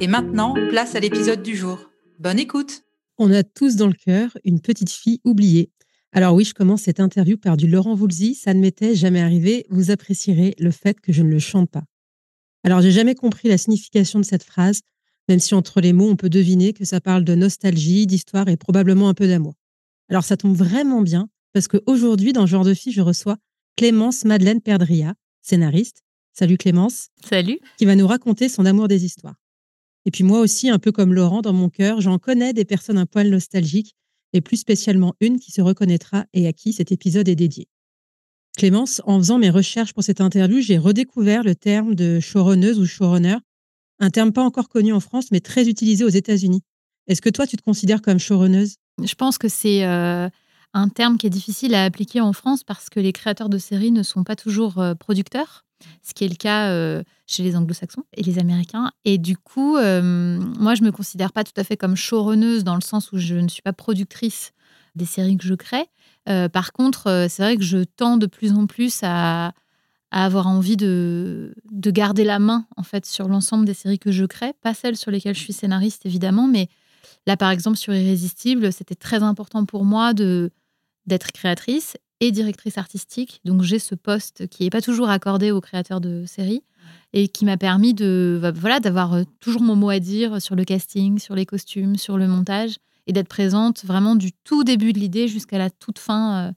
Et maintenant, place à l'épisode du jour. Bonne écoute On a tous dans le cœur une petite fille oubliée. Alors oui, je commence cette interview par du Laurent Voulzy. Ça ne m'était jamais arrivé. Vous apprécierez le fait que je ne le chante pas. Alors j'ai jamais compris la signification de cette phrase, même si entre les mots on peut deviner que ça parle de nostalgie, d'histoire et probablement un peu d'amour. Alors ça tombe vraiment bien parce qu'aujourd'hui, dans ce genre de fille, je reçois Clémence Madeleine Perdria, scénariste. Salut Clémence. Salut. Qui va nous raconter son amour des histoires. Et puis moi aussi, un peu comme Laurent, dans mon cœur, j'en connais des personnes un poil nostalgiques, et plus spécialement une qui se reconnaîtra et à qui cet épisode est dédié. Clémence, en faisant mes recherches pour cette interview, j'ai redécouvert le terme de showrunneuse ou showrunner, un terme pas encore connu en France, mais très utilisé aux États-Unis. Est-ce que toi, tu te considères comme showrunneuse Je pense que c'est euh, un terme qui est difficile à appliquer en France parce que les créateurs de séries ne sont pas toujours euh, producteurs ce qui est le cas euh, chez les anglo-saxons et les américains. Et du coup, euh, moi, je me considère pas tout à fait comme showrunneuse dans le sens où je ne suis pas productrice des séries que je crée. Euh, par contre, c'est vrai que je tends de plus en plus à, avoir envie de, de, garder la main en fait sur l'ensemble des séries que je crée, pas celles sur lesquelles je suis scénariste évidemment, mais là par exemple sur Irrésistible, c'était très important pour moi de d'être créatrice et directrice artistique. Donc j'ai ce poste qui n'est pas toujours accordé aux créateurs de séries et qui m'a permis de bah, voilà d'avoir euh, toujours mon mot à dire sur le casting, sur les costumes, sur le montage et d'être présente vraiment du tout début de l'idée jusqu'à la toute fin. Euh,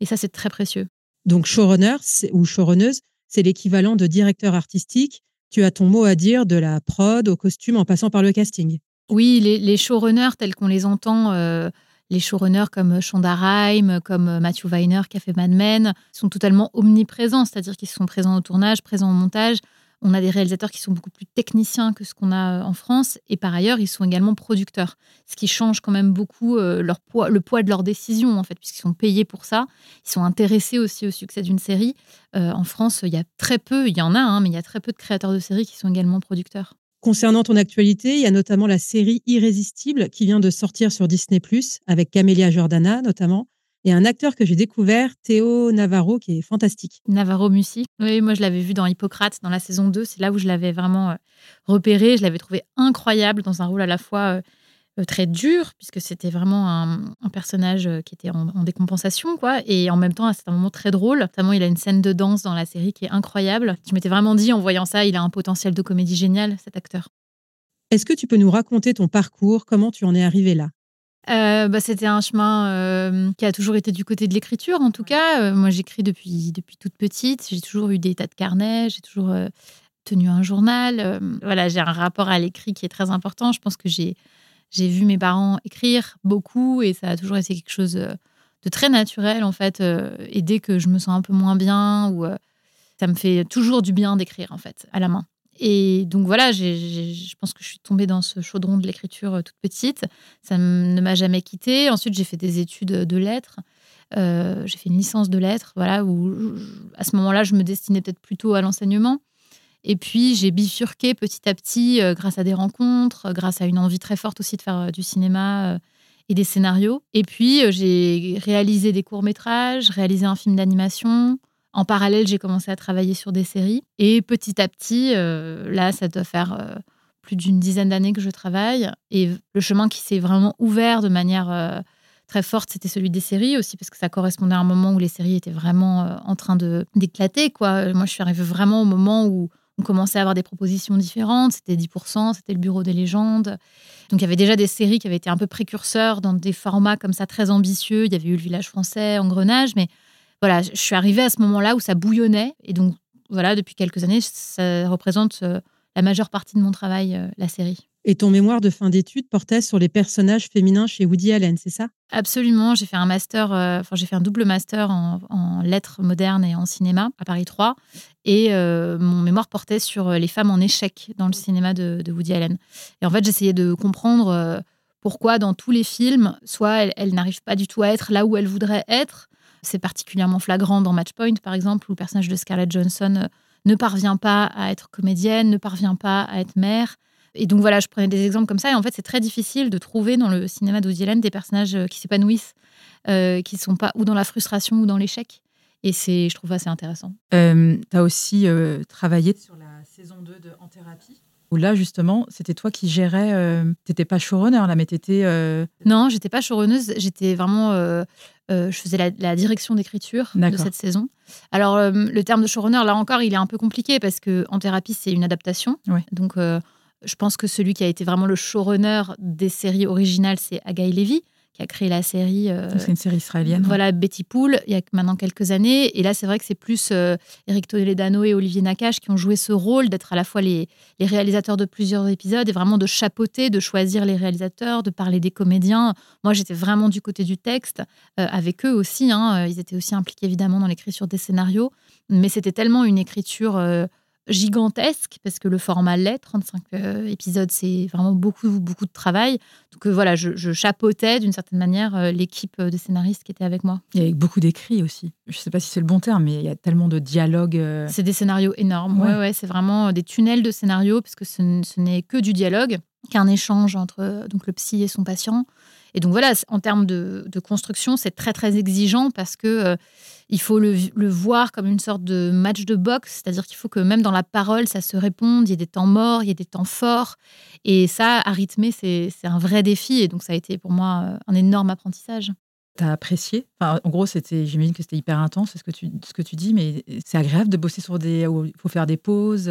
et ça, c'est très précieux. Donc showrunner ou showrunneuse, c'est l'équivalent de directeur artistique. Tu as ton mot à dire de la prod au costume en passant par le casting. Oui, les, showrunners tels qu'on les entend. Euh, les showrunners comme Shonda Rhimes, comme Matthew Weiner qui a fait Mad Men, sont totalement omniprésents, c'est-à-dire qu'ils sont présents au tournage, présents au montage. On a des réalisateurs qui sont beaucoup plus techniciens que ce qu'on a euh, en France, et par ailleurs, ils sont également producteurs, ce qui change quand même beaucoup euh, leur poids, le poids de leurs décisions, en fait, puisqu'ils sont payés pour ça. Ils sont intéressés aussi au succès d'une série. Euh, en France, il y a très peu, il y en a, hein, mais il y a très peu de créateurs de séries qui sont également producteurs. Concernant ton actualité, il y a notamment la série Irrésistible qui vient de sortir sur Disney ⁇ avec Camélia Jordana notamment, et un acteur que j'ai découvert, Théo Navarro, qui est fantastique. Navarro Mussi. Oui, moi je l'avais vu dans Hippocrate, dans la saison 2, c'est là où je l'avais vraiment euh, repéré, je l'avais trouvé incroyable dans un rôle à la fois euh, très dur, puisque c'était vraiment un, personnage euh, qui était en, décompensation, quoi. Et en même temps, c'est un moment très drôle. Notamment, il a une scène de danse dans la série qui est incroyable. Je m'étais vraiment dit, en voyant ça, il a un potentiel de comédie génial, cet acteur. Est-ce que tu peux nous raconter ton parcours? Comment tu en es arrivé là? Euh, bah, C'était un chemin qui a toujours été du côté de l'écriture, en tout cas. moi, j'écris depuis, depuis toute petite. J'ai toujours eu des tas de carnets. J'ai toujours tenu un journal. voilà, j'ai un rapport à l'écrit qui est très important. Je pense que j'ai j'ai vu mes parents écrire beaucoup et ça a toujours été quelque chose euh, de très naturel en fait. Euh, et dès que je me sens un peu moins bien ou euh, ça me fait toujours du bien d'écrire en fait à la main. Et donc voilà, je pense que je suis tombée dans ce chaudron de l'écriture toute petite. Ça ne m'a jamais quittée. Ensuite, j'ai fait des études de lettres. j'ai fait une licence de lettres, voilà, où à ce moment-là, je me destinais peut-être plutôt à l'enseignement. Et puis, j'ai bifurqué petit à petit euh, grâce à des rencontres, euh, grâce à une envie très forte aussi de faire euh, du cinéma et des scénarios. Et puis, j'ai réalisé des courts-métrages, réalisé un film d'animation. En parallèle, j'ai commencé à travailler sur des séries. Et petit à petit, là, ça doit faire plus d'une dizaine d'années que je travaille. Et le chemin qui s'est vraiment ouvert de manière très forte, c'était celui des séries aussi, parce que ça correspondait à un moment où les séries étaient vraiment en train d'éclater. Moi, je suis arrivée vraiment au moment où on commençait à avoir des propositions différentes. C'était 10%, c'était le Bureau des légendes. Donc, il y avait déjà des séries qui avaient été un peu précurseurs dans des formats comme ça très ambitieux. Il y avait eu Le Village français, Engrenage, mais voilà, je suis arrivée à ce moment-là où ça bouillonnait. Et donc, voilà, depuis quelques années, ça représente euh, la majeure partie de mon travail, euh, la série. Et ton mémoire de fin d'études portait sur les personnages féminins chez Woody Allen, c'est ça? Absolument. J'ai fait un master, euh, enfin j'ai fait un double master en, lettres modernes et en cinéma à Paris 3. Et mon mémoire portait sur les femmes en échec dans le cinéma de, Woody Allen. Et en fait, j'essayais de comprendre pourquoi dans tous les films, soit elles n'arrivent pas du tout à être là où elles voudraient être, c'est particulièrement flagrant dans Matchpoint, par exemple, où le personnage de Scarlett Johnson euh, ne parvient pas à être comédienne, ne parvient pas à être mère. Et donc voilà, je prenais des exemples comme ça. Et en fait, c'est très difficile de trouver dans le cinéma d'Woody des personnages euh, qui s'épanouissent, euh, qui sont pas ou dans la frustration ou dans l'échec. Et c'est, je trouve assez intéressant. tu as aussi travaillé sur la saison 2 de En thérapie où là, justement, c'était toi qui gérais. Euh, tu n'étais pas showrunner, là, mais tu étais. Euh... Non, j'étais pas showrunneuse. J'étais vraiment. Euh, euh, je faisais la, direction d'écriture de cette saison. Alors, le terme de showrunner, là encore, il est un peu compliqué parce que en thérapie, c'est une adaptation. Donc, je pense que celui qui a été vraiment le showrunner des séries originales, c'est Agaï Levy qui a créé la série. Euh, c'est une série israélienne. Voilà, Betty Pool, il y a maintenant quelques années. Et là, c'est vrai que c'est plus euh, Eric Toledano et Olivier Nakache qui ont joué ce rôle d'être à la fois les, les, réalisateurs de plusieurs épisodes et vraiment de chapeauter, de choisir les réalisateurs, de parler des comédiens. Moi, j'étais vraiment du côté du texte, euh, avec eux aussi. Hein. Ils étaient aussi impliqués évidemment dans l'écriture des scénarios. Mais c'était tellement une écriture gigantesque parce que le format l'est, 35 euh, épisodes, c'est vraiment beaucoup, beaucoup de travail. Donc euh, voilà, je, chapeautais d'une certaine manière euh, l'équipe de scénaristes qui était avec moi. Il y avait beaucoup d'écrits aussi. Je ne sais pas si c'est le bon terme, mais il y a tellement de dialogues. C'est des scénarios énormes. Ouais, ouais, c'est vraiment des tunnels de scénarios parce que ce, n'est que du dialogue, qu'un échange entre donc le psy et son patient. Et donc voilà, en termes de, construction, c'est très très exigeant parce que euh, il faut le, voir comme une sorte de match de boxe, c'est-à-dire qu'il faut que même dans la parole, ça se réponde, il y ait des temps morts, il y ait des temps forts. Et ça, à rythmer, c'est un vrai défi. Et donc ça a été pour moi euh, un énorme apprentissage. T'as apprécié? En gros, c'était, j'imagine que c'était hyper intense, ce que tu, ce que tu dis, mais c'est agréable de bosser sur des, il faut faire des pauses.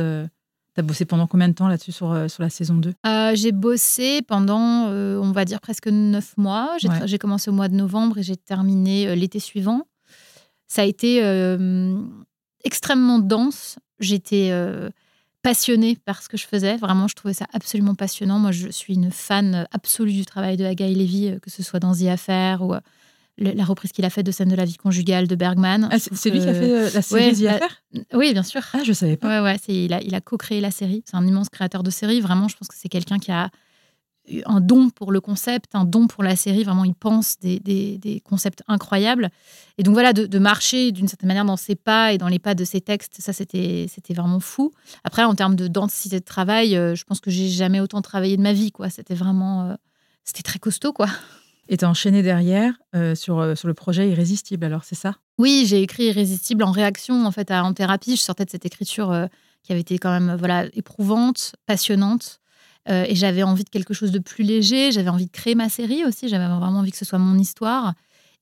T'as bossé pendant combien de temps là-dessus sur, euh, sur la saison 2 euh, J'ai bossé pendant, euh, on va dire, presque neuf mois. J'ai commencé au mois de novembre et j'ai terminé l'été suivant. Ça a été extrêmement dense. J'étais passionnée par ce que je faisais. Vraiment, je trouvais ça absolument passionnant. Moi, je suis une fan absolue du travail de Agaï Levy, que ce soit dans The Affair ou la reprise qu'il a faite de scène de la vie conjugale de Bergman. Ah, c'est lui qui a fait euh, la série The Affair? Oui, bien sûr. Ah, je savais pas. Ouais, ouais, il a, il a co-créé la série. C'est un immense créateur de série. Vraiment, je pense que c'est quelqu'un qui a un don pour le concept, un don pour la série. Vraiment, il pense des, des, concepts incroyables. Et donc voilà, de, marcher d'une certaine manière dans ses pas et dans les pas de ses textes, ça, c'était vraiment fou. Après, en termes de densité de travail, euh, je pense que j'ai jamais autant travaillé de ma vie. quoi. C'était vraiment... Euh, c'était très costaud, quoi. Et tu enchaîné derrière euh, sur, euh, sur le projet Irrésistible, alors c'est ça? Oui, j'ai écrit Irrésistible en réaction en fait à En thérapie. Je sortais de cette écriture euh, qui avait été quand même voilà éprouvante, passionnante. et j'avais envie de quelque chose de plus léger. J'avais envie de créer ma série aussi. J'avais vraiment envie que ce soit mon histoire.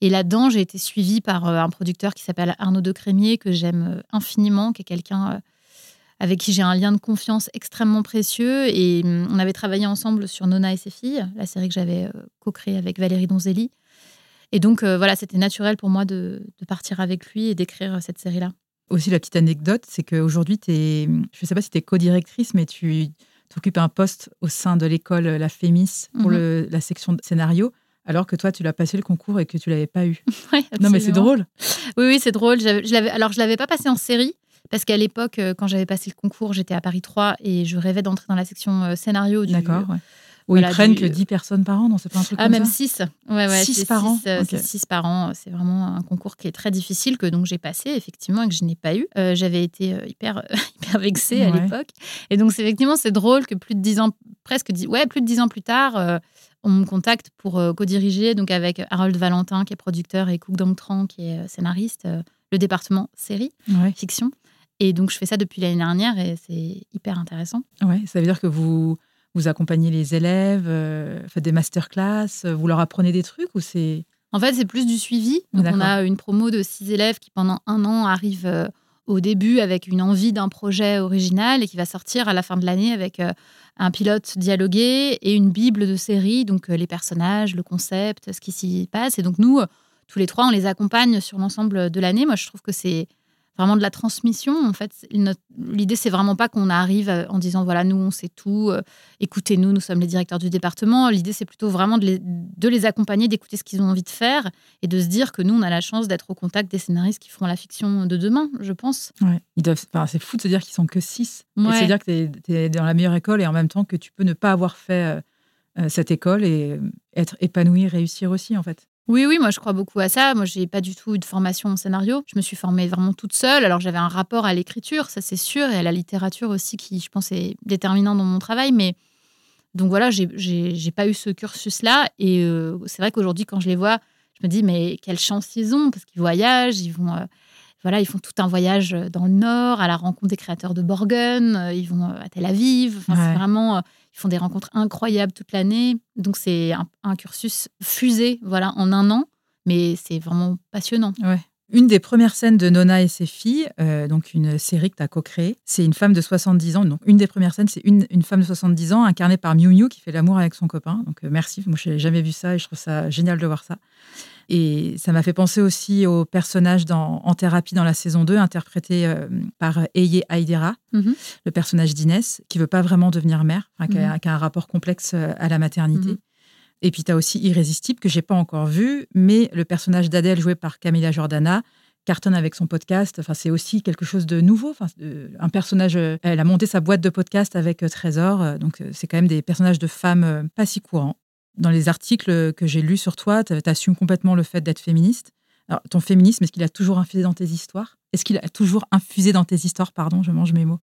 Et là-dedans, j'ai été suivie par un producteur qui s'appelle Arnaud de Crémier, que j'aime infiniment, qui est quelqu'un avec qui j'ai un lien de confiance extrêmement précieux. Et hum, on avait travaillé ensemble sur Nona et ses filles, la série que j'avais euh, co-créée avec Valérie Donzelli. Et donc, euh, voilà, c'était naturel pour moi de, partir avec lui et d'écrire cette série-là. Aussi, la petite anecdote, c'est qu'aujourd'hui, es, je ne sais pas si tu es co-directrice, mais tu occupes un poste au sein de l'école La Fémis pour mhm. la section de scénario alors que toi, tu l'as passé le concours et que tu l'avais pas eu. non, mais c'est drôle. Oui, oui, c'est drôle. Je alors, je l'avais pas passé en série, parce qu'à l'époque, euh, quand j'avais passé le concours, j'étais à Paris 3 et je rêvais d'entrer dans la section euh, scénario du. D'accord. Où ils prennent que 10 personnes par an, non C'est pas un truc ah, même 6. Ouais, ouais, 6 par an. Euh, c'est 6 par an. C'est vraiment un concours qui est très difficile, que donc j'ai passé, effectivement, et que je n'ai pas eu. j'avais été hyper, hyper vexée à l'époque. Et donc, effectivement, c'est drôle que plus de 10 ans, presque 10, ouais, plus de 10 ans plus tard, on me contacte pour co-diriger, donc avec Harold Valentin, qui est producteur, et Cook Dong Tran, qui est scénariste, le département série, fiction. Et donc, je fais ça depuis l'année dernière et c'est hyper intéressant. Ouais, ça veut dire que vous, vous accompagnez les élèves, euh, faites des masterclass, vous leur apprenez des trucs ou c'est En fait, c'est plus du suivi. Donc, on a une promo de six élèves qui, pendant un an, arrivent euh, au début avec une envie d'un projet original et qui va sortir à la fin de l'année avec euh, un pilote dialogué et une bible de série, donc les personnages, le concept, ce qui s'y passe. Et donc, nous, tous les trois, on les accompagne sur l'ensemble de l'année. Moi, je trouve que c'est vraiment de la transmission. En fait, l'idée, c'est vraiment pas qu'on arrive euh, en disant voilà, nous, on sait tout, euh, écoutez-nous, nous sommes les directeurs du département. L'idée, c'est plutôt vraiment de les, de les accompagner, d'écouter ce qu'ils ont envie de faire et de se dire que nous, on a la chance d'être au contact des scénaristes qui feront la fiction de demain, je pense. Ouais. Ils doivent, c'est fou de se dire qu'ils sont que six. Ouais. C'est-à-dire que tu es, dans la meilleure école et en même temps que tu peux ne pas avoir fait euh, cette école et être épanoui, réussir aussi, en fait. Oui, oui, moi je crois beaucoup à ça. Moi, j'ai pas du tout eu de formation en scénario. Je me suis formée vraiment toute seule. Alors j'avais un rapport à l'écriture, ça c'est sûr, et à la littérature aussi, qui je pense est déterminant dans mon travail. Mais donc voilà, j'ai pas eu ce cursus-là. Et euh, c'est vrai qu'aujourd'hui, quand je les vois, je me dis, mais quelle chance ils ont, parce qu'ils voyagent, ils vont. Euh, voilà, ils font tout un voyage dans le nord à la rencontre des créateurs de Borgen, euh, ils vont à Tel Aviv. Enfin, C'est vraiment ils font des rencontres incroyables toute l'année. Donc, c'est un, cursus fusé voilà, en un an, mais c'est vraiment passionnant. Une des premières scènes de Nona et ses filles, euh, donc une série que tu as co-créée, c'est une femme de 70 ans. Donc, une des premières scènes, c'est une, une, femme de 70 ans incarnée par Miu Miu qui fait l'amour avec son copain. Donc, euh, merci. Moi, je n'ai jamais vu ça et je trouve ça génial de voir ça. Et ça m'a fait penser aussi au personnage dans, en thérapie dans la saison 2, interprété euh, par Eye Aidera, mhm. le personnage d'Inès, qui veut pas vraiment devenir mère, qui, a, un rapport complexe à la maternité. Mhm. Et puis tu as aussi Irrésistible, que j'ai pas encore vu, mais le personnage d'Adèle, joué par Camilla Jordana, cartonne avec son podcast. Enfin, c'est aussi quelque chose de nouveau. Enfin, un personnage, euh, elle a monté sa boîte de podcast avec Trésor. Donc, c'est quand même des personnages de femmes pas si courants dans les articles que j'ai lus sur toi, tu assumes complètement le fait d'être féministe. Alors, ton féminisme, est-ce qu'il a toujours infusé dans tes histoires? Est-ce qu'il a toujours infusé dans tes histoires? Pardon, je mange mes mots.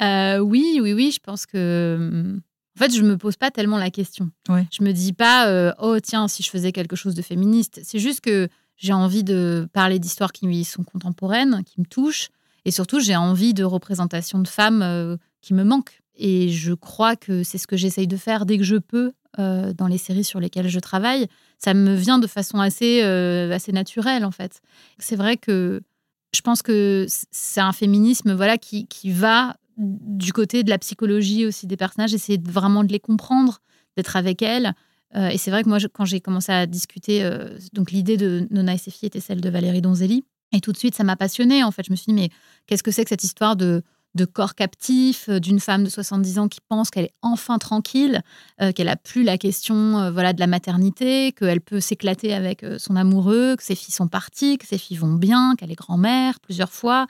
Euh, oui, oui, oui. Je pense que. En fait, je me pose pas tellement la question. Ouais. Je me dis pas, euh, oh tiens, si je faisais quelque chose de féministe. C'est juste que j'ai envie de parler d'histoires qui sont contemporaines, qui me touchent. Et surtout, j'ai envie de représentation de femmes euh, qui me manquent. Et je crois que c'est ce que j'essaye de faire dès que je peux euh, dans les séries sur lesquelles je travaille, ça me vient de façon assez, assez naturelle en fait. C'est vrai que je pense que c'est un féminisme voilà qui, qui, va du côté de la psychologie aussi des personnages, essayer vraiment de les comprendre, d'être avec elles. Euh, et c'est vrai que moi, quand j'ai commencé à discuter, donc l'idée de Nona et ses filles était celle de Valérie Donzelli. Et tout de suite, ça m'a passionnée. En fait, je me suis dit, mais qu'est-ce que c'est que cette histoire de, corps captif, euh, d'une femme de 70 ans qui pense qu'elle est enfin tranquille, euh, qu'elle a plus la question euh, voilà de la maternité, qu'elle peut s'éclater avec son amoureux, que ses filles sont parties, que ses filles vont bien, qu'elle est grand-mère plusieurs fois.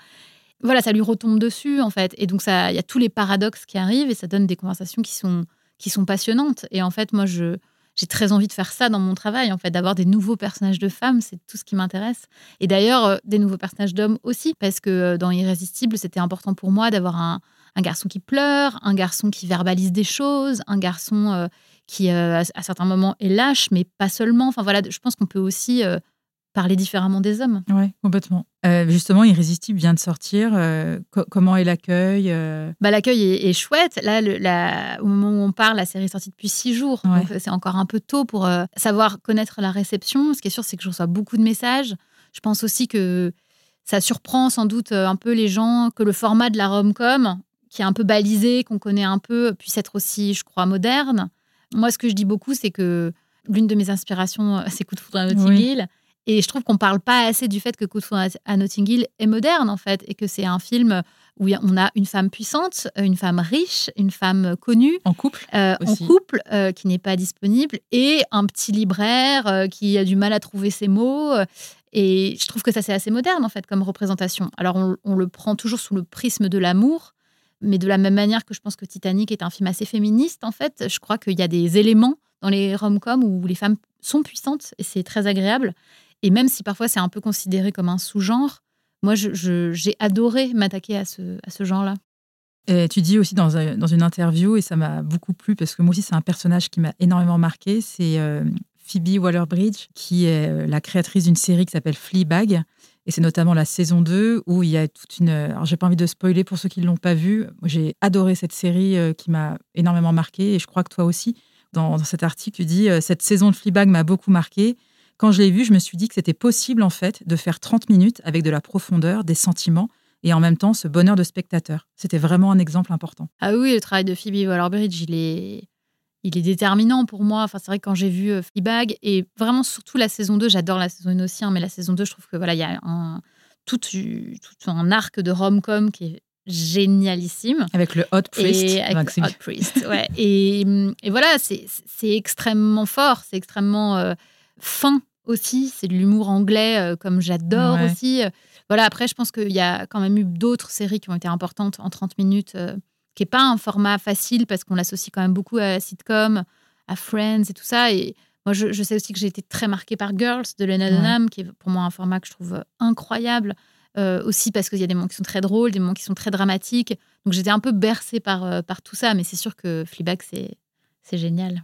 Voilà, ça lui retombe dessus en fait. Et donc ça, il y a tous les paradoxes qui arrivent et ça donne des conversations qui sont qui sont passionnantes. Et en fait, moi je j'ai très envie de faire ça dans mon travail, en fait, d'avoir des nouveaux personnages de femmes, c'est tout ce qui m'intéresse. Et d'ailleurs, euh, des nouveaux personnages d'hommes aussi, parce que euh, dans Irrésistible, c'était important pour moi d'avoir un, garçon qui pleure, un garçon qui verbalise des choses, un garçon euh, qui, à certains moments, est lâche, mais pas seulement. Enfin voilà, je pense qu'on peut aussi parler différemment des hommes. Oui, complètement. Euh, justement, Irrésistible vient de sortir. Euh, comment est l'accueil euh? Bah, L'accueil est, chouette. Là, le, au moment où on parle, la série est sortie depuis six jours. Donc, c'est encore un peu tôt pour savoir connaître la réception. Ce qui est sûr, c'est que je reçois beaucoup de messages. Je pense aussi que ça surprend sans doute un peu les gens que le format de la rom-com, qui est un peu balisé, qu'on connaît un peu, puisse être aussi, je crois, moderne. Moi, ce que je dis beaucoup, c'est que l'une de mes inspirations, c'est Coup de foudre à Notting. Et je trouve qu'on parle pas assez du fait que Coup de foudre à Notting Hill est moderne, en fait, et que c'est un film où on a une femme puissante, une femme riche, une femme connue. En couple euh, En couple, euh, qui n'est pas disponible, et un petit libraire euh, qui a du mal à trouver ses mots. Et je trouve que ça, c'est assez moderne, en fait, comme représentation. Alors, on, on le prend toujours sous le prisme de l'amour, mais de la même manière que je pense que Titanic est un film assez féministe, en fait, je crois qu'il y a des éléments dans les rom-coms où les femmes sont puissantes, et c'est très agréable. Et même si parfois c'est un peu considéré comme un sous-genre, moi, j'ai adoré m'attaquer à ce, genre-là. Tu dis aussi dans, dans, une interview, et ça m'a beaucoup plu, parce que moi aussi, c'est un personnage qui m'a énormément marqué, c'est euh, Phoebe Waller-Bridge, qui est euh, la créatrice d'une série qui s'appelle Fleabag. Et c'est notamment la saison 2 où il y a toute une. Alors, j'ai pas envie de spoiler pour ceux qui ne l'ont pas vue. J'ai adoré cette série euh, qui m'a énormément marqué, et je crois que toi aussi. Dans, dans cet article, tu dis Cette saison de Fleabag m'a beaucoup marqué Quand je l'ai vu, je me suis dit que c'était possible en fait de faire 30 minutes avec de la profondeur, des sentiments et en même temps ce bonheur de spectateur. C'était vraiment un exemple important. Ah oui, le travail de Phoebe Waller-Bridge, il est, il est déterminant pour moi. Enfin, c'est vrai que quand j'ai vu euh, Fleabag et vraiment surtout la saison 2, j'adore la saison 1 aussi, hein, mais la saison 2, je trouve que voilà, il y a un, tout, tout un arc de rom-com qui est génialissime. Avec le Hot Priest. Et avec Hot Priest, ouais. et, et, voilà, c'est extrêmement fort, c'est extrêmement euh, fin aussi. C'est de l'humour anglais euh, comme j'adore aussi. Voilà, après, je pense qu'il y a quand même eu d'autres séries qui ont été importantes en 30 minutes, euh, qui n'est pas un format facile parce qu'on l'associe quand même beaucoup à la sitcom, à Friends et tout ça. Et moi, je, sais aussi que j'ai été très marquée par Girls de Lena Dunham, qui est pour moi un format que je trouve incroyable. Euh, aussi parce qu'il y a des moments qui sont très drôles, des moments qui sont très dramatiques. Donc j'étais un peu bercée par, euh, par tout ça, mais c'est sûr que Fleabag, c'est génial.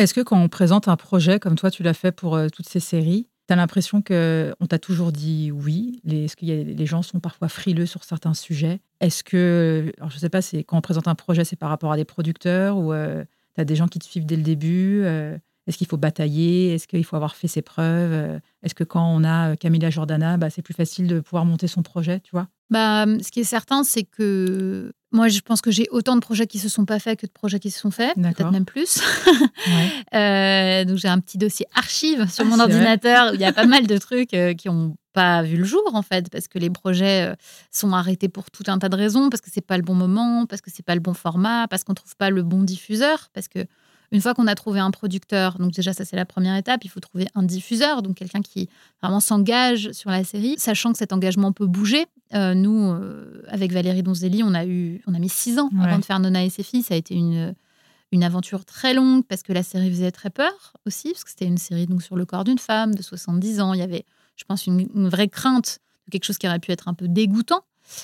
Est-ce que quand on présente un projet comme toi, tu l'as fait pour toutes ces séries, tu as l'impression qu'on t'a toujours dit oui? Est-ce que les gens sont parfois frileux sur certains sujets? Est-ce que, alors je ne sais pas, quand on présente un projet, c'est par rapport à des producteurs ou euh, tu as des gens qui te suivent dès le début euh, Est-ce qu'il faut batailler? Est-ce qu'il faut avoir fait ses preuves? Euh, Est-ce que quand on a Camilla Jordana, bah, c'est plus facile de pouvoir monter son projet, tu vois? Bah, ce qui est certain, c'est que moi, je pense que j'ai autant de projets qui se sont pas faits que de projets qui se sont faits, peut-être même plus. euh, donc j'ai un petit dossier archive sur ah, mon ordinateur où il y a pas mal de trucs euh, qui ont pas vu le jour en fait, parce que les projets euh, sont arrêtés pour tout un tas de raisons, parce que c'est pas le bon moment, parce que c'est pas le bon format, parce qu'on trouve pas le bon diffuseur, parce que une fois qu'on a trouvé un producteur, donc déjà ça c'est la première étape, il faut trouver un diffuseur, donc quelqu'un qui vraiment s'engage sur la série, sachant que cet engagement peut bouger. Euh, nous, euh, avec Valérie Donzelli, on a eu, on a mis six ans avant de faire Nona et ses filles. Ça a été une une aventure très longue parce que la série faisait très peur aussi, parce que c'était une série donc sur le corps d'une femme de 70 ans. Il y avait, je pense, une, une vraie crainte de quelque chose qui aurait pu être un peu dégoûtant.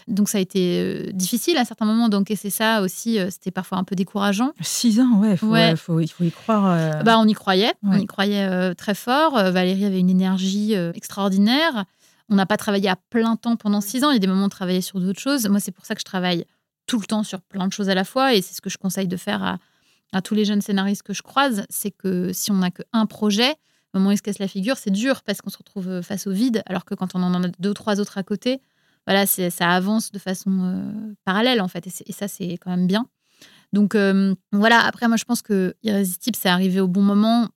Donc ça a été euh, difficile à certains moments d'encaisser ça aussi. C'était parfois un peu décourageant. Six ans, ouais, faut, il faut y croire. Bah, on y croyait, on y croyait très fort. Valérie avait une énergie extraordinaire. On n'a pas travaillé à plein temps pendant six ans. Il y a des moments où on sur d'autres choses. Moi, c'est pour ça que je travaille tout le temps sur plein de choses à la fois. Et c'est ce que je conseille de faire à, tous les jeunes scénaristes que je croise. C'est que si on n'a qu'un projet, au moment où il se casse la figure, c'est dur parce qu'on se retrouve face au vide. Alors que quand on en a deux, trois autres à côté, voilà, ça avance de façon euh, parallèle en fait, et, ça c'est quand même bien. Donc euh, voilà, après moi je pense que Irrésistible c'est arrivé au bon moment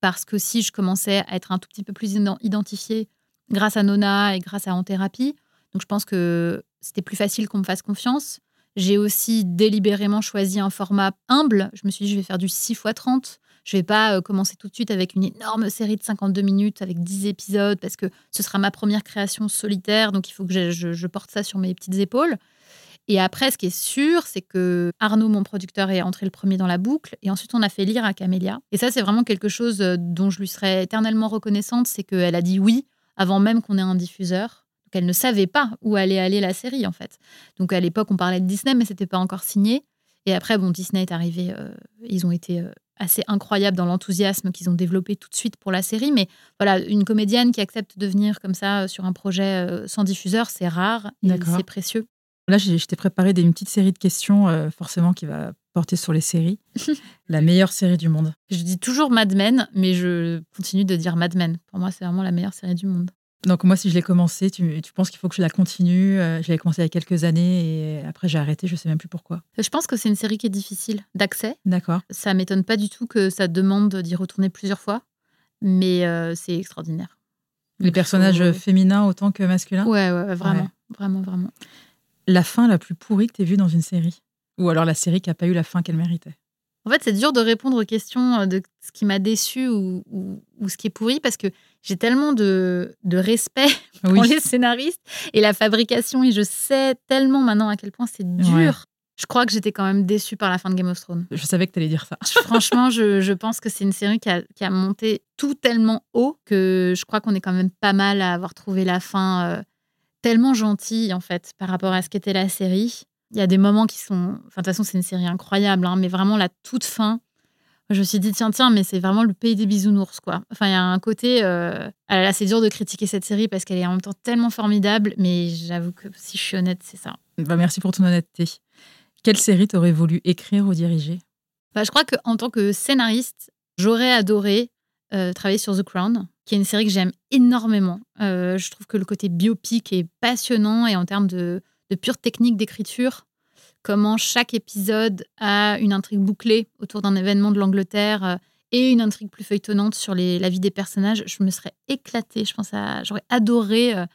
parce que si je commençais à être un tout petit peu plus identifiée grâce à Nona et grâce à En Thérapie, donc je pense que c'était plus facile qu'on me fasse confiance. J'ai aussi délibérément choisi un format humble. Je me suis dit, je vais faire du 6 x 30. Je vais pas euh, commencer tout de suite avec une énorme série de 52 minutes avec 10 épisodes parce que ce sera ma première création solitaire. Donc il faut que je, porte ça sur mes petites épaules. Et après, ce qui est sûr, c'est que Arnaud, mon producteur, est entré le premier dans la boucle. Et ensuite, on a fait lire à Camélia. Et ça, c'est vraiment quelque chose euh, dont je lui serais éternellement reconnaissante. C'est qu'elle a dit oui avant même qu'on ait un diffuseur. Donc, elle ne savait pas où allait aller la série, en fait. Donc, à l'époque, on parlait de Disney, mais c'était pas encore signé. Et après, bon, Disney est arrivé. Euh, ils ont été assez incroyable dans l'enthousiasme qu'ils ont développé tout de suite pour la série. Mais voilà, une comédienne qui accepte de venir comme ça euh, sur un projet euh, sans diffuseur, c'est rare et c'est précieux. Là, je t'ai préparé une petite série de questions, euh, forcément, qui va porter sur les séries. la meilleure série du monde. Je dis toujours Mad Men, mais je continue de dire Mad Men. Pour moi, c'est vraiment la meilleure série du monde. Donc moi, si je l'ai commencé, tu, penses qu'il faut que je la continue euh, Je l'ai commencé il y a quelques années et après j'ai arrêté, je sais même plus pourquoi. Je pense que c'est une série qui est difficile d'accès. D'accord. Ça m'étonne pas du tout que ça demande d'y retourner plusieurs fois, mais euh, c'est extraordinaire. Les personnages féminins autant que masculins? Ouais, ouais, vraiment, vraiment, vraiment. La fin la plus pourrie que tu aies vue dans une série? Ou alors la série qui n'a pas eu la fin qu'elle méritait en fait, c'est dur de répondre aux questions euh, de ce qui m'a déçu ou, ou, ce qui est pourri parce que j'ai tellement de, de respect pour les scénaristes et la fabrication et je sais tellement maintenant à quel point c'est dur. Je crois que j'étais quand même déçue par la fin de Game of Thrones. Je savais que tu allais dire ça. Franchement, je, je, pense que c'est une série qui a, qui a, monté tout tellement haut que je crois qu'on est quand même pas mal à avoir trouvé la fin euh, tellement gentille en fait par rapport à ce qu'était la série. Il y a des moments qui sont. Enfin, de toute façon, c'est une série incroyable, hein, mais vraiment la toute fin. Je me suis dit, tiens, tiens, mais c'est vraiment le pays des bisounours, quoi. Enfin, il y a un côté. Euh... Ah c'est dur de critiquer cette série parce qu'elle est en même temps tellement formidable, mais j'avoue que si je suis honnête, c'est ça. Bah, merci pour ton honnêteté. Quelle série t'aurais voulu écrire ou diriger? Bah, Je crois qu'en tant que scénariste, j'aurais adoré euh, travaillé sur The Crown, qui est une série que j'aime énormément. Euh, je trouve que le côté biopic est passionnant et en termes de, de pure technique d'écriture, comment chaque épisode a une intrigue bouclée autour d'un événement de l'Angleterre euh, et une intrigue plus feuilletonnante sur les, la vie des personnages. Je me serais éclatée. Je pense à, j'aurais adoré euh,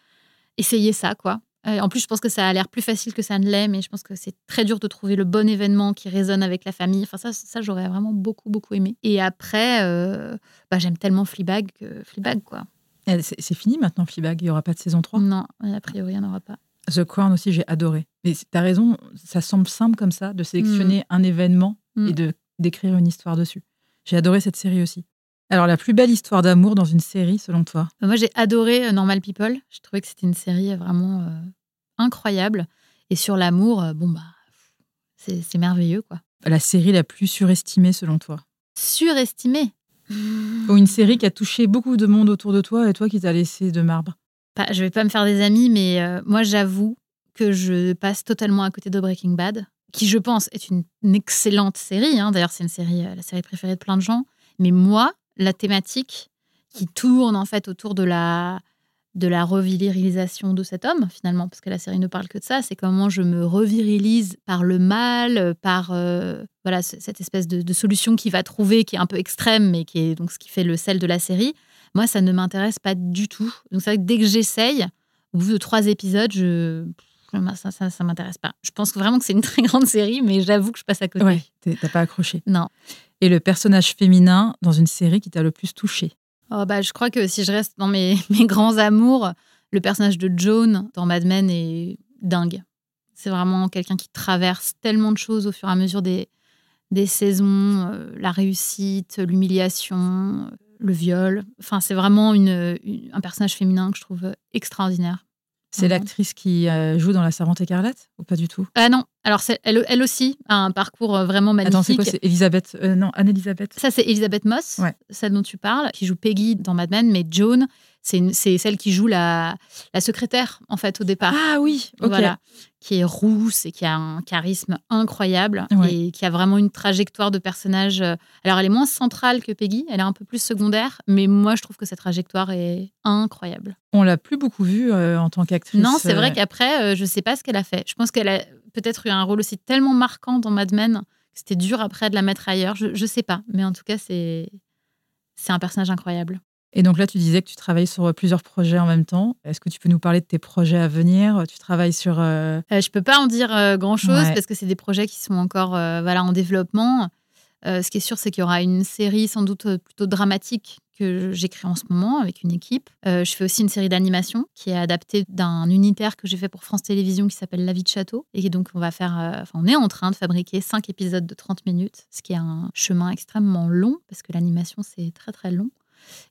essayer ça, quoi. En plus, je pense que ça a l'air plus facile que ça ne l'est, mais je pense que c'est très dur de trouver le bon événement qui résonne avec la famille. Enfin, ça, ça j'aurais vraiment beaucoup, beaucoup aimé. Et après, euh, bah, j'aime tellement Fleabag que Fleabag, quoi. Eh, C'est c'est fini maintenant, Fleabag. Il n'y aura pas de saison 3. Non, a priori, il n'y en aura pas. The Crown aussi, j'ai adoré. Mais tu as raison, ça semble simple comme ça, de sélectionner un événement Mm. et de d'écrire une histoire dessus. J'ai adoré cette série aussi. Alors, la plus belle histoire d'amour dans une série, selon toi? Moi, j'ai adoré euh, Normal People. Je trouvais que c'était une série vraiment euh, incroyable. Et sur l'amour, euh, bon, bah, c'est merveilleux, quoi. La série la plus surestimée, selon toi? Surestimé. Ou une série qui a touché beaucoup de monde autour de toi et toi qui t'as laissé de marbre? Pas- je vais pas me faire des amis, mais euh, moi, j'avoue que je passe totalement à côté de Breaking Bad, qui, je pense, est une, excellente série. hein. D'ailleurs, c'est une série, euh, la série préférée de plein de gens. Mais moi, la thématique qui tourne en fait autour de la de la revirilisation de cet homme finalement parce que la série ne parle que de ça c'est comment je me revirilise par le mal euh, par voilà ce- cette espèce de, de solution qu'il va trouver qui est un peu extrême mais qui est donc ce qui fait le sel de la série moi ça ne m'intéresse pas du tout donc c'est vrai que dès que j'essaye au bout de trois épisodes je ça, ça, ça m'intéresse pas. Je pense vraiment que c'est une très grande série, mais j'avoue que je passe à côté. Ouais, t'as pas accroché. Non. Et le personnage féminin dans une série qui t'a le plus touché Oh, bah, je crois que si je reste dans mes, mes grands amours, le personnage de Joan dans Mad Men est dingue. C'est vraiment quelqu'un qui traverse tellement de choses au fur et à mesure des, des saisons, euh, la réussite, l'humiliation, le viol. Enfin, c'est vraiment une, une- un personnage féminin que je trouve extraordinaire. C'est l'actrice qui euh, joue dans La Servante écarlate ou pas du tout? Ah non, alors elle, elle aussi a un parcours euh, vraiment magnifique. Attends, c'est quoi C'est Elisabeth euh, Non, Anne-Elisabeth. Ça, c'est Elisabeth Moss, Ouais. celle dont tu parles, qui joue Peggy dans Mad Men, mais Joan, c'est celle qui joue la, la secrétaire, en fait, au départ. Ah oui, ok. Voilà, qui est rousse et qui a un charisme incroyable Ouais. et qui a vraiment une trajectoire de personnage. euh, Alors, elle est moins centrale que Peggy, elle est un peu plus secondaire, mais moi, je trouve que cette trajectoire est incroyable. On l'a plus beaucoup vue euh, en tant qu'actrice. Non, c'est vrai euh, qu'après, euh, je sais pas ce qu'elle a fait. Je pense qu'elle a peut-être eu un rôle aussi tellement marquant dans Mad Men que c'était dur après de la mettre ailleurs. Je, je sais pas, mais en tout cas, c'est c'est un personnage incroyable. Et donc là, tu disais que tu travailles sur euh, plusieurs projets en même temps. Est-ce que tu peux nous parler de tes projets à venir? Tu travailles sur. euh, Euh, je peux pas en dire grand chose Ouais. parce que c'est des projets qui sont encore euh, voilà en développement. Euh, ce qui est sûr, c'est qu'il y aura une série sans doute euh, plutôt dramatique que j'écris en ce moment avec une équipe. Euh, je fais aussi une série d'animation qui est adaptée d'un unitaire que j'ai fait pour France Télévisions qui s'appelle La vie de château. Et donc, on va faire, euh, enfin, on est en train de fabriquer cinq épisodes de 30 minutes, ce qui est un chemin extrêmement long parce que l'animation, c'est très, très long.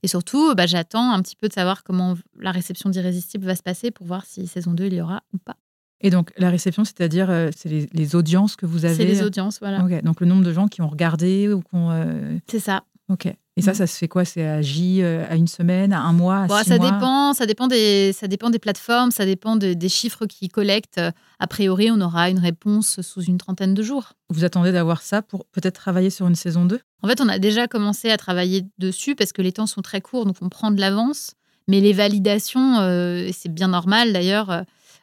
Et surtout, bah, j'attends un petit peu de savoir comment la réception d'Irrésistible va se passer pour voir si saison 2 il y aura ou pas. Et donc, la réception, c'est-à-dire, euh, c'est les, les audiences que vous avez. C'est les audiences, voilà. Donc le nombre de gens qui ont regardé ou qui ont. euh, C'est ça. Ok. Et ça, Mm. ça se fait quoi? C'est à J, euh, à une semaine, à un mois, à Bon, six ça mois? dépend, ça dépend des, ça dépend des plateformes, ça dépend de- des chiffres qu'ils collectent. A priori, on aura une réponse sous une trentaine de jours. Vous attendez d'avoir ça pour peut-être travailler sur une saison 2 En fait, on a déjà commencé à travailler dessus parce que les temps sont très courts, donc on prend de l'avance. Mais les validations, euh, et c'est bien normal d'ailleurs, euh,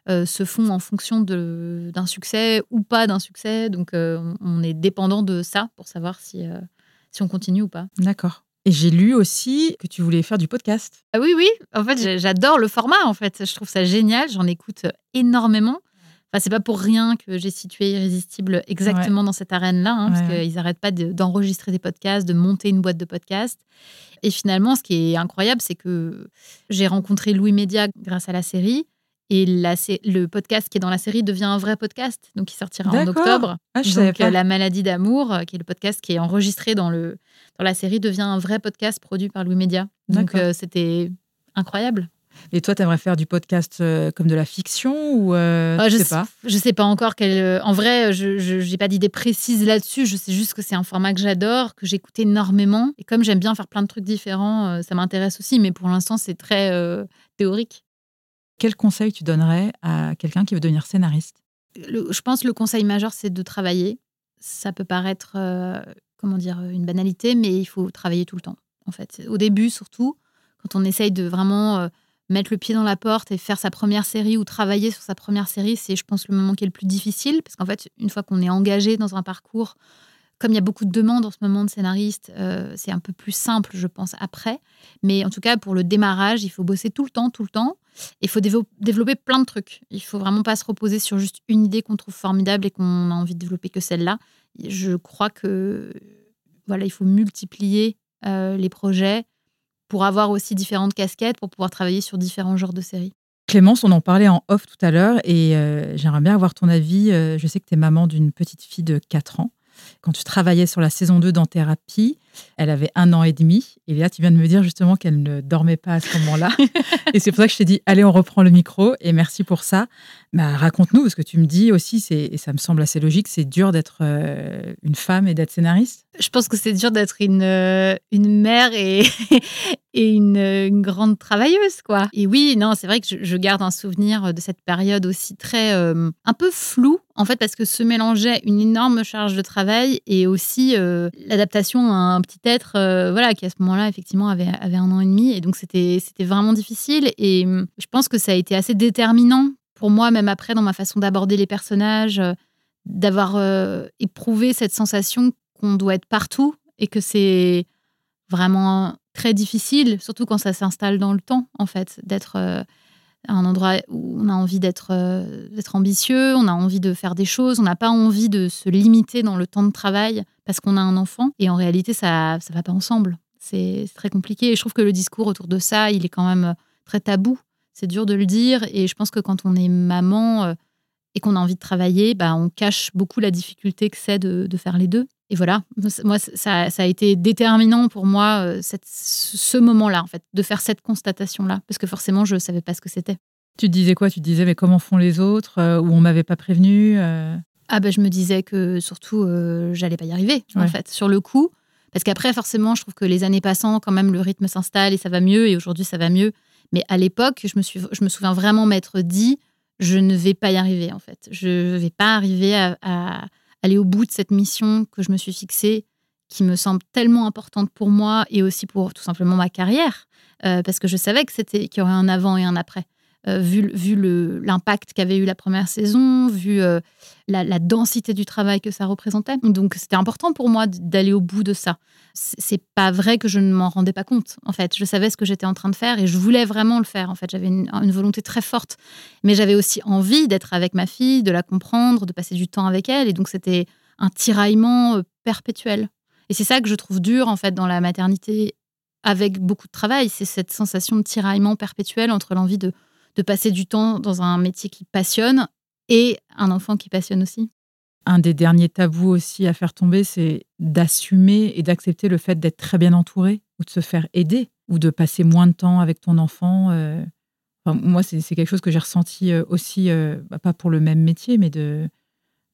euh, se font en fonction de- d'un succès ou pas d'un succès. Donc euh, on- est dépendant de ça pour savoir si, euh, si on continue ou pas. D'accord. Et j'ai lu aussi que tu voulais faire du podcast. Ah oui, oui. En fait, j'adore le format. En fait, je trouve ça génial. J'en écoute énormément. Enfin, c'est pas pour rien que j'ai situé Irrésistible exactement dans cette arène-là, hein, parce Ouais, qu'ils n'arrêtent pas de- d'enregistrer des podcasts, de monter une boîte de podcasts. Et finalement, ce qui est incroyable, c'est que j'ai rencontré Louis Média grâce à la série. Et la le podcast qui est dans la série devient un vrai podcast, donc il sortira en octobre. Ah, je Donc, pas. euh, La maladie d'amour, euh, qui est le podcast qui est enregistré dans, le, dans la série, devient un vrai podcast produit par Louis Média. Donc euh, c'était incroyable. Et toi, t'aimerais faire du podcast euh, comme de la fiction ou euh, Ah, tu je sais pas? Je sais pas encore quel. En vrai, je n'ai pas d'idée précise là-dessus. Je sais juste que c'est un format que j'adore, que j'écoute énormément. Et comme j'aime bien faire plein de trucs différents, ça m'intéresse aussi. Mais pour l'instant, c'est très théorique. Quel conseil tu donnerais à quelqu'un qui veut devenir scénariste? Je pense que le conseil majeur, c'est de travailler. Ça peut paraître, euh, comment dire, une banalité, mais il faut travailler tout le temps. en fait. Au début, surtout, quand on essaye de vraiment euh, mettre le pied dans la porte et faire sa première série ou travailler sur sa première série, c'est, je pense, le moment qui est le plus difficile. Parce qu'en fait, une fois qu'on est engagé dans un parcours, comme il y a beaucoup de demandes en ce moment de scénaristes, euh, c'est un peu plus simple, je pense, après. Mais en tout cas, pour le démarrage, il faut bosser tout le temps, tout le temps. Il faut développer plein de trucs. Il faut vraiment pas se reposer sur juste une idée qu'on trouve formidable et qu'on a envie de développer que celle-là. Je crois que voilà, il faut multiplier euh, les projets pour avoir aussi différentes casquettes, pour pouvoir travailler sur différents genres de séries. Clémence, on en parlait en off tout à l'heure et euh, j'aimerais bien avoir ton avis. Euh, je sais que tu es maman d'une petite fille de 4 ans. Quand tu travaillais sur la saison 2 dans Thérapie, elle avait un an et demi. Et là, tu viens de me dire justement qu'elle ne dormait pas à ce moment-là. et c'est pour ça que je t'ai dit, allez, on reprend le micro. Et merci pour ça. Bah, Raconte-nous, parce que tu me dis aussi, et ça me semble assez logique, c'est dur d'être euh, une femme et d'être scénariste. Je pense que c'est dur d'être une, euh, une mère et, et une, grande travailleuse, quoi. Et oui, non, c'est vrai que je, garde un souvenir de cette période aussi très, euh, un peu floue, en fait, parce que se mélangeait une énorme charge de travail et aussi l'adaptation à un petit être euh, voilà, qui à ce moment-là, effectivement, avait, avait un an et demi. Et donc, c'était vraiment difficile. Et hum, je pense que ça a été assez déterminant pour moi, même après, dans ma façon d'aborder les personnages, euh, d'avoir euh, éprouvé cette sensation qu'on doit être partout et que c'est vraiment très difficile, surtout quand ça s'installe dans le temps, en fait, d'être un endroit où on a envie d'être euh, d'être ambitieux, on a envie de faire des choses, on n'a pas envie de se limiter dans le temps de travail parce qu'on a un enfant. Et en réalité, ça ça va pas ensemble. C'est très compliqué. Et je trouve que le discours autour de ça, il est quand même euh, très tabou. C'est dur de le dire. Et je pense que quand on est maman euh, et qu'on a envie de travailler, bah, on cache beaucoup la difficulté que c'est de faire les deux. Et voilà, moi, ça, ça, a été déterminant pour moi, euh, cette, ce moment-là, en fait, de faire cette constatation-là, parce que forcément, je ne savais pas ce que c'était. Tu te disais quoi? Tu te disais, mais comment font les autres? Euh, Ou on m'avait pas prévenu euh? Ah ben, je me disais que surtout, j'allais pas y arriver, en fait, sur le coup. Parce qu'après, forcément, je trouve que les années passant, quand même, le rythme s'installe et ça va mieux. Et aujourd'hui, ça va mieux. Mais à l'époque, je me, suis, je me souviens vraiment m'être dit, je ne vais pas y arriver, en fait. Je ne vais pas arriver à aller au bout de cette mission que je me suis fixée, qui me semble tellement importante pour moi et aussi pour tout simplement ma carrière, euh, parce que je savais que c'était qu'il y aurait un avant et un après. Euh, vu, vu l'impact qu'avait eu la première saison, vu euh, la, densité du travail que ça représentait. Donc c'était important pour moi d'aller au bout de ça. C'est pas vrai que je ne m'en rendais pas compte. En fait, je savais ce que j'étais en train de faire et je voulais vraiment le faire. En fait, j'avais une, une, volonté très forte, mais j'avais aussi envie d'être avec ma fille, de la comprendre, de passer du temps avec elle. Et donc c'était un tiraillement perpétuel. Et c'est ça que je trouve dur en fait dans la maternité avec beaucoup de travail, c'est cette sensation de tiraillement perpétuel entre l'envie de de passer du temps dans un métier qui passionne et un enfant qui passionne aussi. Un des derniers tabous aussi à faire tomber, c'est d'assumer et d'accepter le fait d'être très bien entouré ou de se faire aider ou de passer moins de temps avec ton enfant. Euh. moi, c'est quelque chose que j'ai ressenti euh, aussi, euh, bah, pas pour le même métier, mais de,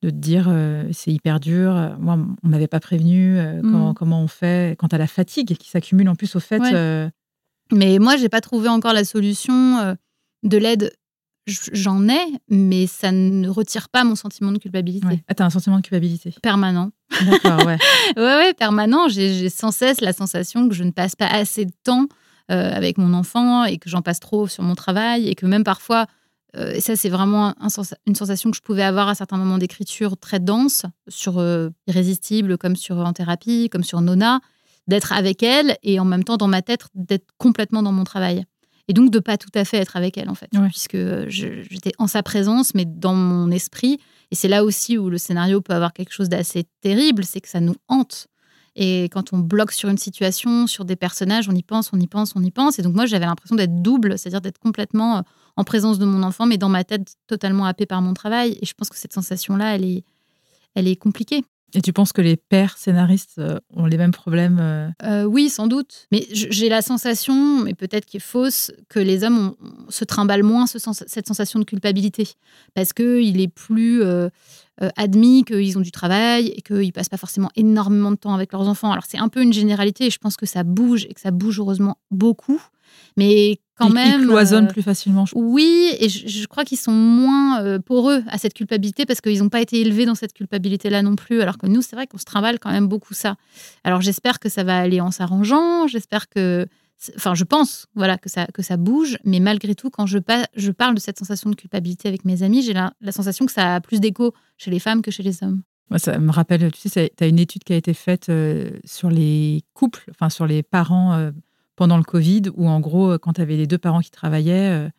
de te dire c'est hyper dur. Moi, on m'avait pas prévenu mmh. comment, on fait quant à la fatigue qui s'accumule en plus au fait. Mais moi, j'ai pas trouvé encore la solution de l'aide, j'en ai, mais ça ne retire pas mon sentiment de culpabilité. Ouais. Ah, t'as un sentiment de culpabilité Permanent. D'accord, ouais. ouais, ouais, permanent. J'ai sans cesse la sensation que je ne passe pas assez de temps euh, avec mon enfant et que j'en passe trop sur mon travail et que même parfois, euh, et ça c'est vraiment une sensation que je pouvais avoir à certains moments d'écriture très dense, sur euh, Irrésistible, comme sur En thérapie, comme sur Nona, d'être avec elle et en même temps dans ma tête d'être complètement dans mon travail et donc de pas tout à fait être avec elle en fait, puisque j'étais en sa présence, mais dans mon esprit. Et c'est là aussi où le scénario peut avoir quelque chose d'assez terrible, c'est que ça nous hante. Et quand on bloque sur une situation, sur des personnages, on y pense, on y pense, on y pense. Et donc moi, j'avais l'impression d'être double, c'est-à-dire d'être complètement euh, en présence de mon enfant, mais dans ma tête totalement happée par mon travail. Et je pense que cette sensation-là, elle est, elle est compliquée. Et tu penses que les pères scénaristes euh, ont les mêmes problèmes euh euh, Oui, sans doute. Mais j'ai la sensation, mais peut-être qui est fausse, que les hommes se trimballent moins cette sensation de culpabilité. Parce qu'il est plus admis qu'ils ont du travail et qu'ils passent pas forcément énormément de temps avec leurs enfants. Alors c'est un peu une généralité et je pense que ça bouge et que ça bouge heureusement beaucoup. Mais quand Ils- même. Ils cloisonnent euh, plus facilement. je- Oui, et je, je crois qu'ils sont moins euh, poreux à cette culpabilité parce qu'ils n'ont pas été élevés dans cette culpabilité-là non plus. Alors que nous, c'est vrai qu'on se trimballe quand même beaucoup ça. Alors j'espère que ça va aller en s'arrangeant. J'espère que. Enfin, je pense voilà, que, ça, que ça bouge. Mais malgré tout, quand je, pa- je parle de cette sensation de culpabilité avec mes amis, j'ai la, la sensation que ça a plus d'écho chez les femmes que chez les hommes. Moi, ça me rappelle, tu sais, tu as une étude qui a été faite euh, sur les couples, enfin sur les parents euh, pendant le Covid, où en gros, euh, quand tu avais les deux parents qui travaillaient,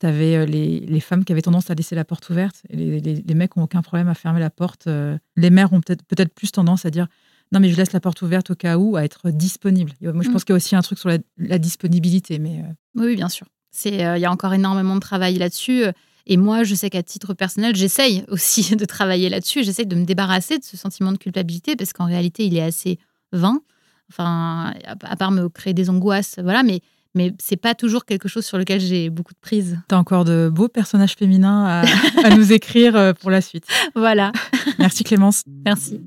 tu avais les, les femmes qui avaient tendance à laisser la porte ouverte, et les, les- les mecs ont aucun problème à fermer la porte. euh. les mères ont peut-être peut plus tendance à dire non, mais je laisse la porte ouverte au cas où, à être disponible. Moi, je Mm. pense qu'il y a aussi un truc sur la, la disponibilité, mais euh, Oui, oui, bien sûr. C'est, euh, Il y a encore énormément de travail là-dessus. euh, Et moi, je sais qu'à titre personnel, j'essaye aussi de travailler là-dessus. J'essaye de me débarrasser de ce sentiment de culpabilité parce qu'en réalité, il est assez vain. Enfin, à part me créer des angoisses, voilà. Mais, mais c'est pas toujours quelque chose sur lequel j'ai beaucoup de prise. tu as encore de beaux personnages féminins à, à nous écrire euh, pour la suite. Voilà. Merci Clémence. Merci.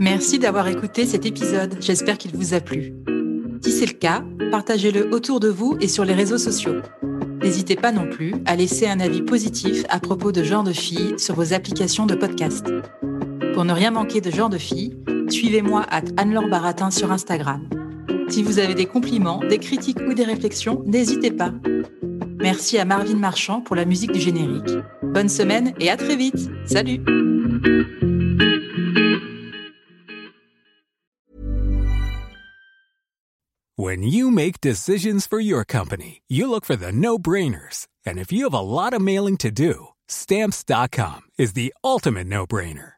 Merci d'avoir écouté cet épisode, j'espère qu'il vous a plu. Si c'est le cas, partagez-le autour de vous et sur les réseaux sociaux. N'hésitez pas non plus à laisser un avis positif à propos de Genre de Filles sur vos applications de podcast. Pour ne rien manquer de Genre de Filles, suivez-moi à Anne-Laure Baratin sur Instagram. Si vous avez des compliments, des critiques ou des réflexions, n'hésitez pas. Merci à Marvin Marchand pour la musique du générique. Bonne semaine et à très vite. Salut When you make decisions for your company, you look for the no brainers. And if you have a lot of mailing to do, stamps.com is the ultimate no brainer.